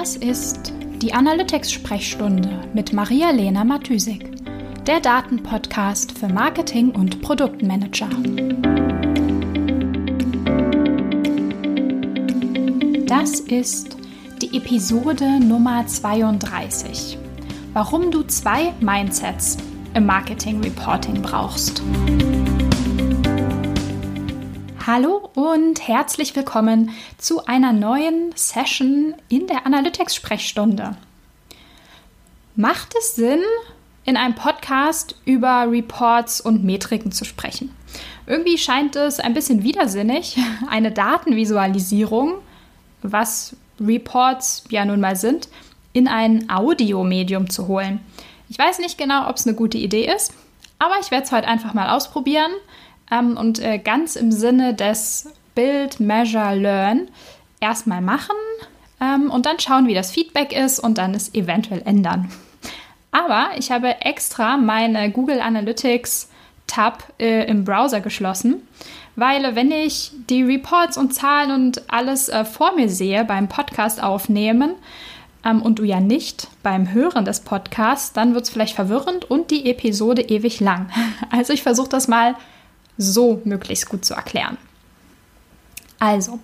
Das ist die Analytics-Sprechstunde mit Maria-Lena Matysik, der Datenpodcast für Marketing und Produktmanager. Das ist die Episode Nummer 32. Warum du zwei Mindsets im Marketing Reporting brauchst. Hallo und herzlich willkommen zu einer neuen Session in der Analytics-Sprechstunde. Macht es Sinn, in einem Podcast über Reports und Metriken zu sprechen? Irgendwie scheint es ein bisschen widersinnig, eine Datenvisualisierung, was Reports ja nun mal sind, in ein Audiomedium zu holen. Ich weiß nicht genau, ob es eine gute Idee ist, aber ich werde es heute einfach mal ausprobieren ähm, und äh, ganz im Sinne des Build, Measure, Learn erstmal machen ähm, und dann schauen, wie das Feedback ist und dann es eventuell ändern. Aber ich habe extra meine Google Analytics Tab äh, im Browser geschlossen, weil wenn ich die Reports und Zahlen und alles äh, vor mir sehe beim Podcast aufnehmen ähm, und du ja nicht beim Hören des Podcasts, dann wird es vielleicht verwirrend und die Episode ewig lang. Also ich versuche das mal so möglichst gut zu erklären. Also,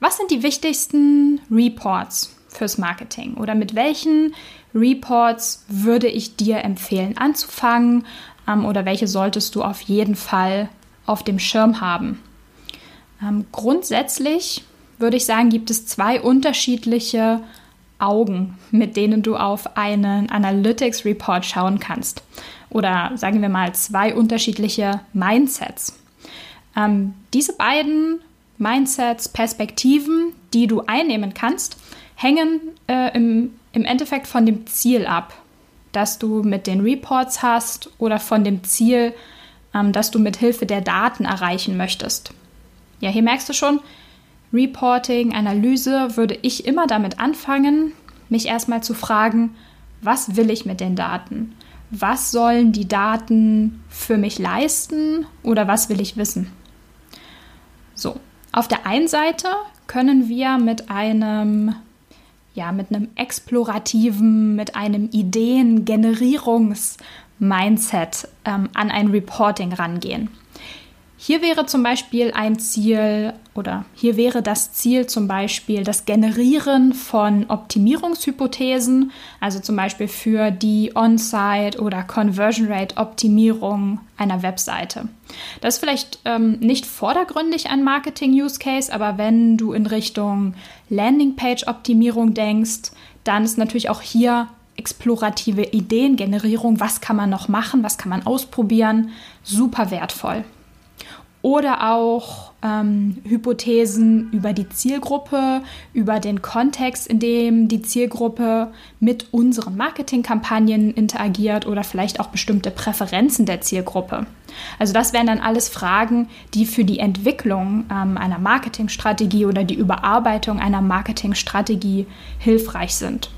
was sind die wichtigsten Reports fürs Marketing oder mit welchen Reports würde ich dir empfehlen anzufangen ähm, oder welche solltest du auf jeden Fall auf dem Schirm haben? Ähm, grundsätzlich würde ich sagen, gibt es zwei unterschiedliche Augen, mit denen du auf einen Analytics Report schauen kannst oder sagen wir mal zwei unterschiedliche Mindsets. Ähm, diese beiden Mindsets, Perspektiven, die du einnehmen kannst, hängen äh, im, im Endeffekt von dem Ziel ab, das du mit den Reports hast oder von dem Ziel, ähm, das du mit Hilfe der Daten erreichen möchtest. Ja, hier merkst du schon, Reporting, Analyse würde ich immer damit anfangen, mich erstmal zu fragen, was will ich mit den Daten? was sollen die Daten für mich leisten oder was will ich wissen. So, auf der einen Seite können wir mit einem ja, mit einem explorativen, mit einem Ideengenerierungs-Mindset ähm, an ein Reporting rangehen. Hier wäre zum Beispiel ein Ziel oder hier wäre das Ziel zum Beispiel das Generieren von Optimierungshypothesen, also zum Beispiel für die On-Site oder Conversion Rate Optimierung einer Webseite. Das ist vielleicht ähm, nicht vordergründig ein Marketing-Use Case, aber wenn du in Richtung Landingpage-Optimierung denkst, dann ist natürlich auch hier explorative Ideengenerierung, was kann man noch machen, was kann man ausprobieren, super wertvoll oder auch ähm, Hypothesen über die Zielgruppe, über den Kontext, in dem die Zielgruppe mit unseren Marketingkampagnen interagiert oder vielleicht auch bestimmte Präferenzen der Zielgruppe. Also das wären dann alles Fragen, die für die Entwicklung ähm, einer Marketingstrategie oder die Überarbeitung einer Marketingstrategie hilfreich sind.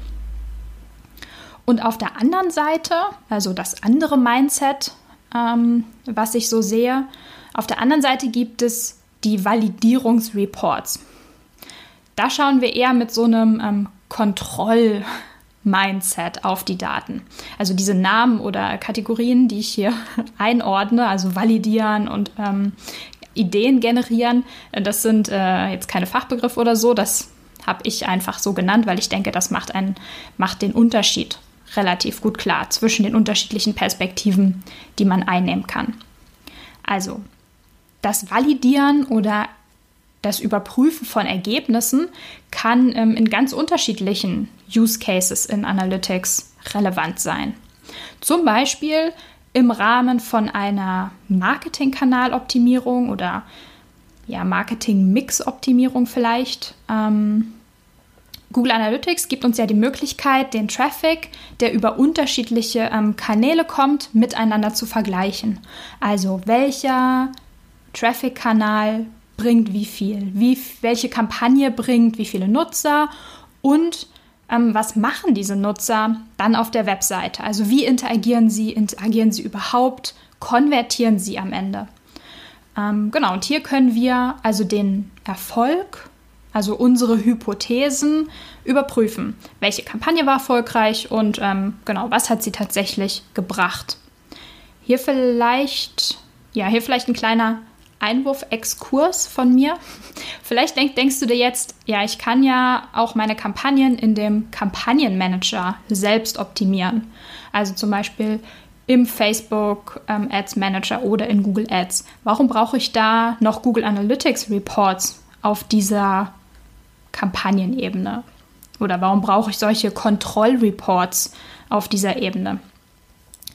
Und auf der anderen Seite, also das andere Mindset, ähm, was ich so sehe, auf der anderen Seite gibt es die Validierungsreports. Da schauen wir eher mit so einem ähm, Kontroll- Mindset auf die Daten. Also diese Namen oder Kategorien, die ich hier einordne, also validieren und ähm, Ideen generieren, das sind äh, jetzt keine Fachbegriffe oder so, das habe ich einfach so genannt, weil ich denke, das macht, einen, macht den Unterschied relativ gut klar zwischen den unterschiedlichen Perspektiven, die man einnehmen kann. Also das Validieren oder das Überprüfen von Ergebnissen kann ähm, in ganz unterschiedlichen Use Cases in Analytics relevant sein. Zum Beispiel im Rahmen von einer Marketingkanaloptimierung oder ja, Marketing-Mix-Optimierung vielleicht. Ähm, Google Analytics gibt uns ja die Möglichkeit, den Traffic, der über unterschiedliche ähm, Kanäle kommt, miteinander zu vergleichen. Also welcher Traffic-Kanal bringt wie viel, wie, welche Kampagne bringt wie viele Nutzer und ähm, was machen diese Nutzer dann auf der Webseite? Also wie interagieren sie, interagieren sie überhaupt, konvertieren sie am Ende? Ähm, genau, und hier können wir also den Erfolg also unsere Hypothesen, überprüfen. Welche Kampagne war erfolgreich und ähm, genau, was hat sie tatsächlich gebracht. Hier vielleicht, ja, hier vielleicht ein kleiner Einwurf-Exkurs von mir. Vielleicht denk, denkst du dir jetzt, ja, ich kann ja auch meine Kampagnen in dem Kampagnenmanager selbst optimieren. Also zum Beispiel im Facebook ähm, Ads Manager oder in Google Ads. Warum brauche ich da noch Google Analytics Reports auf dieser Kampagnenebene? Oder warum brauche ich solche Kontrollreports auf dieser Ebene?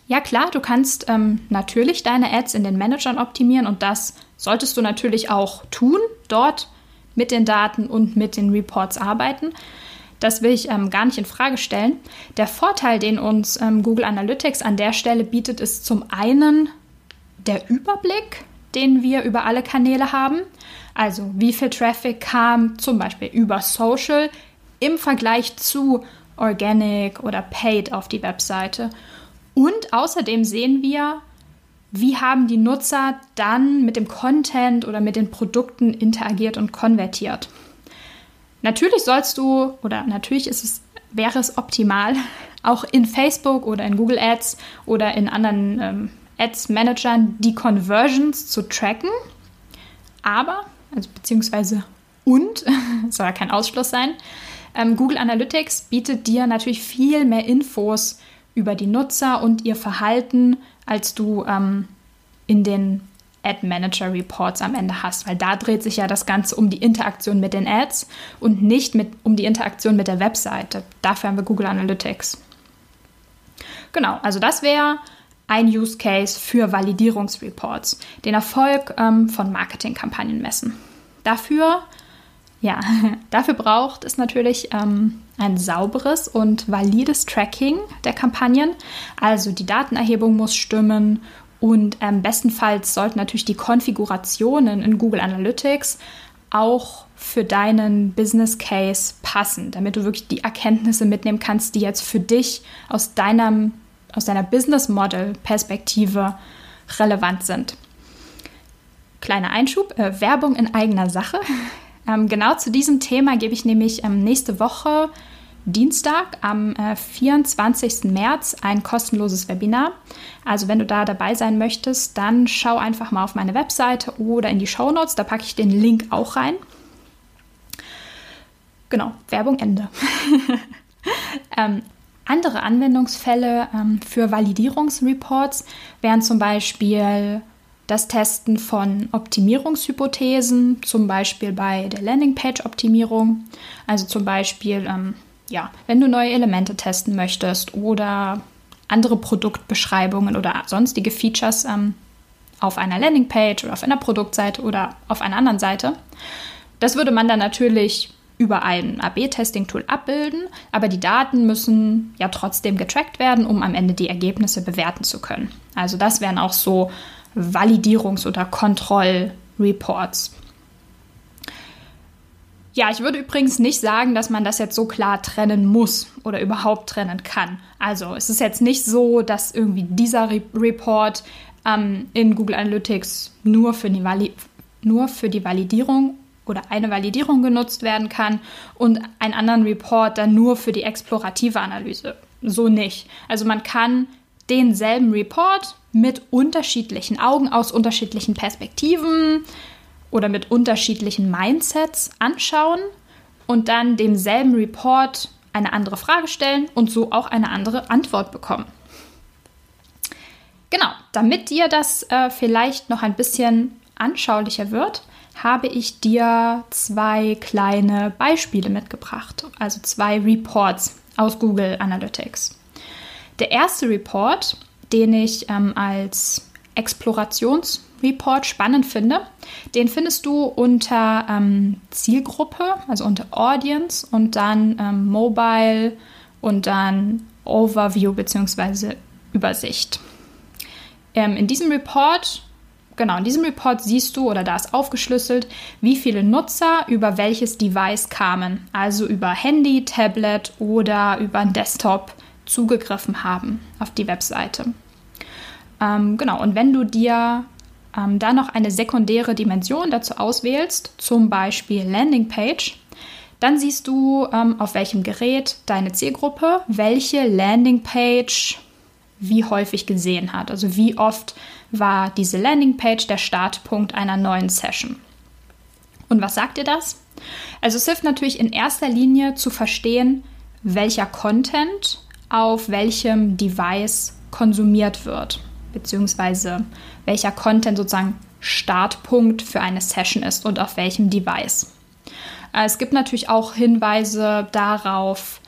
Ja klar, du kannst ähm, natürlich deine Ads in den Managern optimieren und das solltest du natürlich auch tun, dort mit den Daten und mit den Reports arbeiten. Das will ich ähm, gar nicht in Frage stellen. Der Vorteil, den uns ähm, Google Analytics an der Stelle bietet, ist zum einen der Überblick, den wir über alle Kanäle haben. Also wie viel Traffic kam zum Beispiel über Social im Vergleich zu Organic oder Paid auf die Webseite. Und außerdem sehen wir, wie haben die Nutzer dann mit dem Content oder mit den Produkten interagiert und konvertiert. Natürlich sollst du, oder natürlich ist es, wäre es optimal, auch in Facebook oder in Google Ads oder in anderen ähm, Ads-Managern die Conversions zu tracken. Aber, also beziehungsweise und, soll ja kein Ausschluss sein, ähm, Google Analytics bietet dir natürlich viel mehr Infos über die Nutzer und ihr Verhalten, als du ähm, in den Ad Manager Reports am Ende hast, weil da dreht sich ja das Ganze um die Interaktion mit den Ads und nicht mit, um die Interaktion mit der Webseite. Dafür haben wir Google Analytics. Genau, also das wäre ein Use Case für Validierungsreports, den Erfolg ähm, von Marketingkampagnen messen. Dafür, ja, dafür braucht es natürlich ähm, ein sauberes und valides Tracking der Kampagnen. Also die Datenerhebung muss stimmen und ähm, bestenfalls sollten natürlich die Konfigurationen in Google Analytics auch für deinen Business Case passen, damit du wirklich die Erkenntnisse mitnehmen kannst, die jetzt für dich aus deinem aus deiner Business Model Perspektive relevant sind. Kleiner Einschub, äh, Werbung in eigener Sache. Ähm, genau zu diesem Thema gebe ich nämlich ähm, nächste Woche Dienstag am äh, 24. März ein kostenloses Webinar. Also wenn du da dabei sein möchtest, dann schau einfach mal auf meine Webseite oder in die Show Notes. Da packe ich den Link auch rein. Genau, Werbung Ende. ähm, andere Anwendungsfälle ähm, für Validierungsreports wären zum Beispiel das Testen von Optimierungshypothesen, zum Beispiel bei der Landingpage-Optimierung. Also zum Beispiel ähm, ja, wenn du neue Elemente testen möchtest oder andere Produktbeschreibungen oder sonstige Features ähm, auf einer Landingpage oder auf einer Produktseite oder auf einer anderen Seite. Das würde man dann natürlich über ein AB-Testing-Tool abbilden, aber die Daten müssen ja trotzdem getrackt werden, um am Ende die Ergebnisse bewerten zu können. Also das wären auch so Validierungs- oder Kontrollreports. Ja, ich würde übrigens nicht sagen, dass man das jetzt so klar trennen muss oder überhaupt trennen kann. Also es ist jetzt nicht so, dass irgendwie dieser Re Report ähm, in Google Analytics nur für, die nur für die Validierung oder eine Validierung genutzt werden kann und einen anderen Report dann nur für die explorative Analyse. So nicht. Also man kann denselben Report mit unterschiedlichen Augen aus unterschiedlichen Perspektiven oder mit unterschiedlichen Mindsets anschauen und dann demselben Report eine andere Frage stellen und so auch eine andere Antwort bekommen. Genau, damit dir das äh, vielleicht noch ein bisschen anschaulicher wird, habe ich dir zwei kleine Beispiele mitgebracht, also zwei Reports aus Google Analytics. Der erste Report, den ich ähm, als Explorations- Report spannend finde, den findest du unter ähm, Zielgruppe, also unter Audience und dann ähm, Mobile und dann Overview bzw. Übersicht. Ähm, in diesem Report, genau, in diesem Report siehst du oder da ist aufgeschlüsselt, wie viele Nutzer über welches Device kamen, also über Handy, Tablet oder über einen Desktop zugegriffen haben auf die Webseite. Ähm, genau, und wenn du dir ähm, dann noch eine sekundäre Dimension dazu auswählst, zum Beispiel Landingpage, Dann siehst du, ähm, auf welchem Gerät deine Zielgruppe welche Landingpage wie häufig gesehen hat. Also wie oft war diese Landingpage der Startpunkt einer neuen Session. Und was sagt dir das? Also es hilft natürlich in erster Linie zu verstehen, welcher Content auf welchem Device konsumiert wird, beziehungsweise welcher Content sozusagen Startpunkt für eine Session ist und auf welchem Device. Äh, es gibt natürlich auch Hinweise darauf,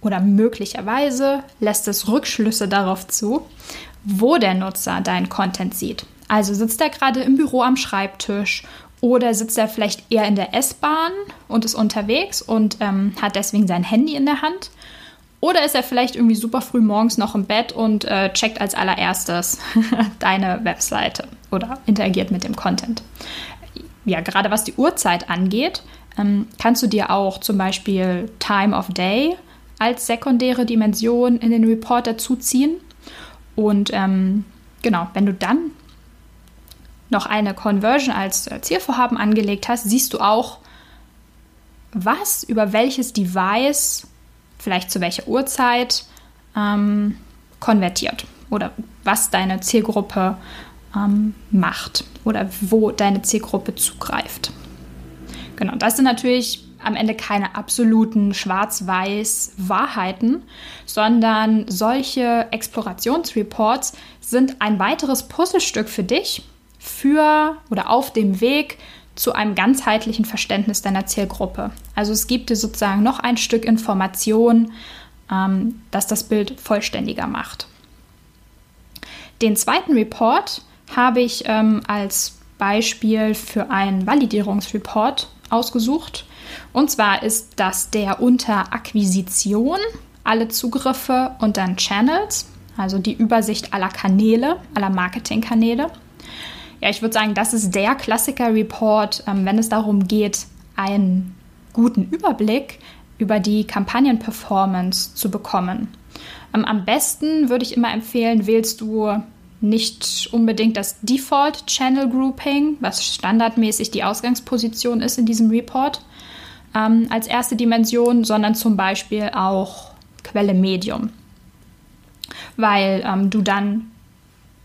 oder möglicherweise lässt es Rückschlüsse darauf zu, wo der Nutzer deinen Content sieht. Also sitzt er gerade im Büro am Schreibtisch oder sitzt er vielleicht eher in der S-Bahn und ist unterwegs und ähm, hat deswegen sein Handy in der Hand. Oder ist er vielleicht irgendwie super früh morgens noch im Bett und äh, checkt als allererstes deine Webseite oder interagiert mit dem Content. Ja, gerade was die Uhrzeit angeht, ähm, kannst du dir auch zum Beispiel Time of Day als sekundäre Dimension in den Report dazuziehen. Und ähm, genau, wenn du dann noch eine Conversion als äh, Zielvorhaben angelegt hast, siehst du auch, was über welches Device, vielleicht zu welcher Uhrzeit, ähm, konvertiert oder was deine Zielgruppe ähm, macht oder wo deine Zielgruppe zugreift. Genau, das sind natürlich am Ende keine absoluten schwarz-weiß Wahrheiten, sondern solche Explorationsreports sind ein weiteres Puzzlestück für dich, für oder auf dem Weg zu einem ganzheitlichen Verständnis deiner Zielgruppe. Also es gibt dir sozusagen noch ein Stück Information, ähm, das das Bild vollständiger macht. Den zweiten Report habe ich ähm, als Beispiel für einen Validierungsreport ausgesucht. Und zwar ist das der unter Akquisition, alle Zugriffe und dann Channels, also die Übersicht aller Kanäle, aller Marketingkanäle. Ja, ich würde sagen, das ist der Klassiker-Report, ähm, wenn es darum geht, einen guten Überblick über die Kampagnenperformance zu bekommen. Ähm, am besten würde ich immer empfehlen, wählst du nicht unbedingt das Default Channel Grouping, was standardmäßig die Ausgangsposition ist in diesem Report, ähm, als erste Dimension, sondern zum Beispiel auch Quelle Medium. Weil ähm, du dann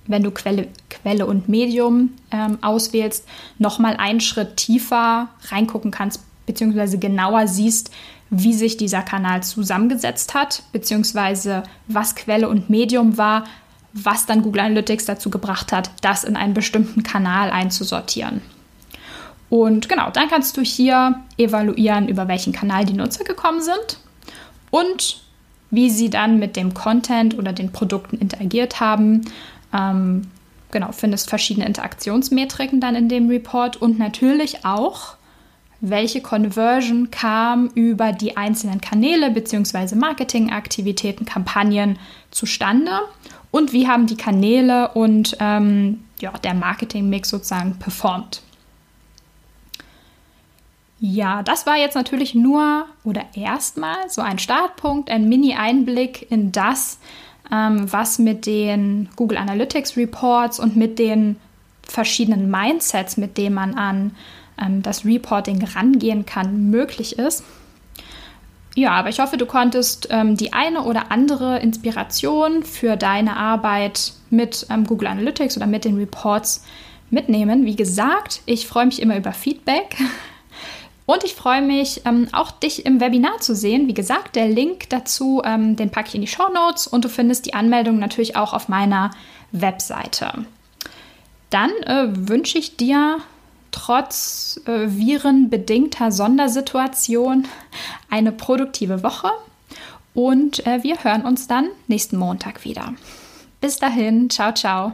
wenn du Quelle, Quelle und Medium ähm, auswählst, nochmal einen Schritt tiefer reingucken kannst, beziehungsweise genauer siehst, wie sich dieser Kanal zusammengesetzt hat, beziehungsweise was Quelle und Medium war, was dann Google Analytics dazu gebracht hat, das in einen bestimmten Kanal einzusortieren. Und genau, dann kannst du hier evaluieren, über welchen Kanal die Nutzer gekommen sind und wie sie dann mit dem Content oder den Produkten interagiert haben ähm, genau, findest verschiedene Interaktionsmetriken dann in dem Report und natürlich auch, welche Conversion kam über die einzelnen Kanäle bzw. Marketingaktivitäten, Kampagnen zustande und wie haben die Kanäle und ähm, ja, der Marketingmix sozusagen performt. Ja, das war jetzt natürlich nur oder erstmal so ein Startpunkt, ein Mini-Einblick in das, ähm, was mit den Google Analytics Reports und mit den verschiedenen Mindsets, mit denen man an ähm, das Reporting rangehen kann, möglich ist. Ja, aber ich hoffe, du konntest ähm, die eine oder andere Inspiration für deine Arbeit mit ähm, Google Analytics oder mit den Reports mitnehmen. Wie gesagt, ich freue mich immer über Feedback. Und ich freue mich, ähm, auch dich im Webinar zu sehen. Wie gesagt, der Link dazu, ähm, den packe ich in die Show Notes und du findest die Anmeldung natürlich auch auf meiner Webseite. Dann äh, wünsche ich dir trotz äh, virenbedingter Sondersituation eine produktive Woche und äh, wir hören uns dann nächsten Montag wieder. Bis dahin, ciao, ciao.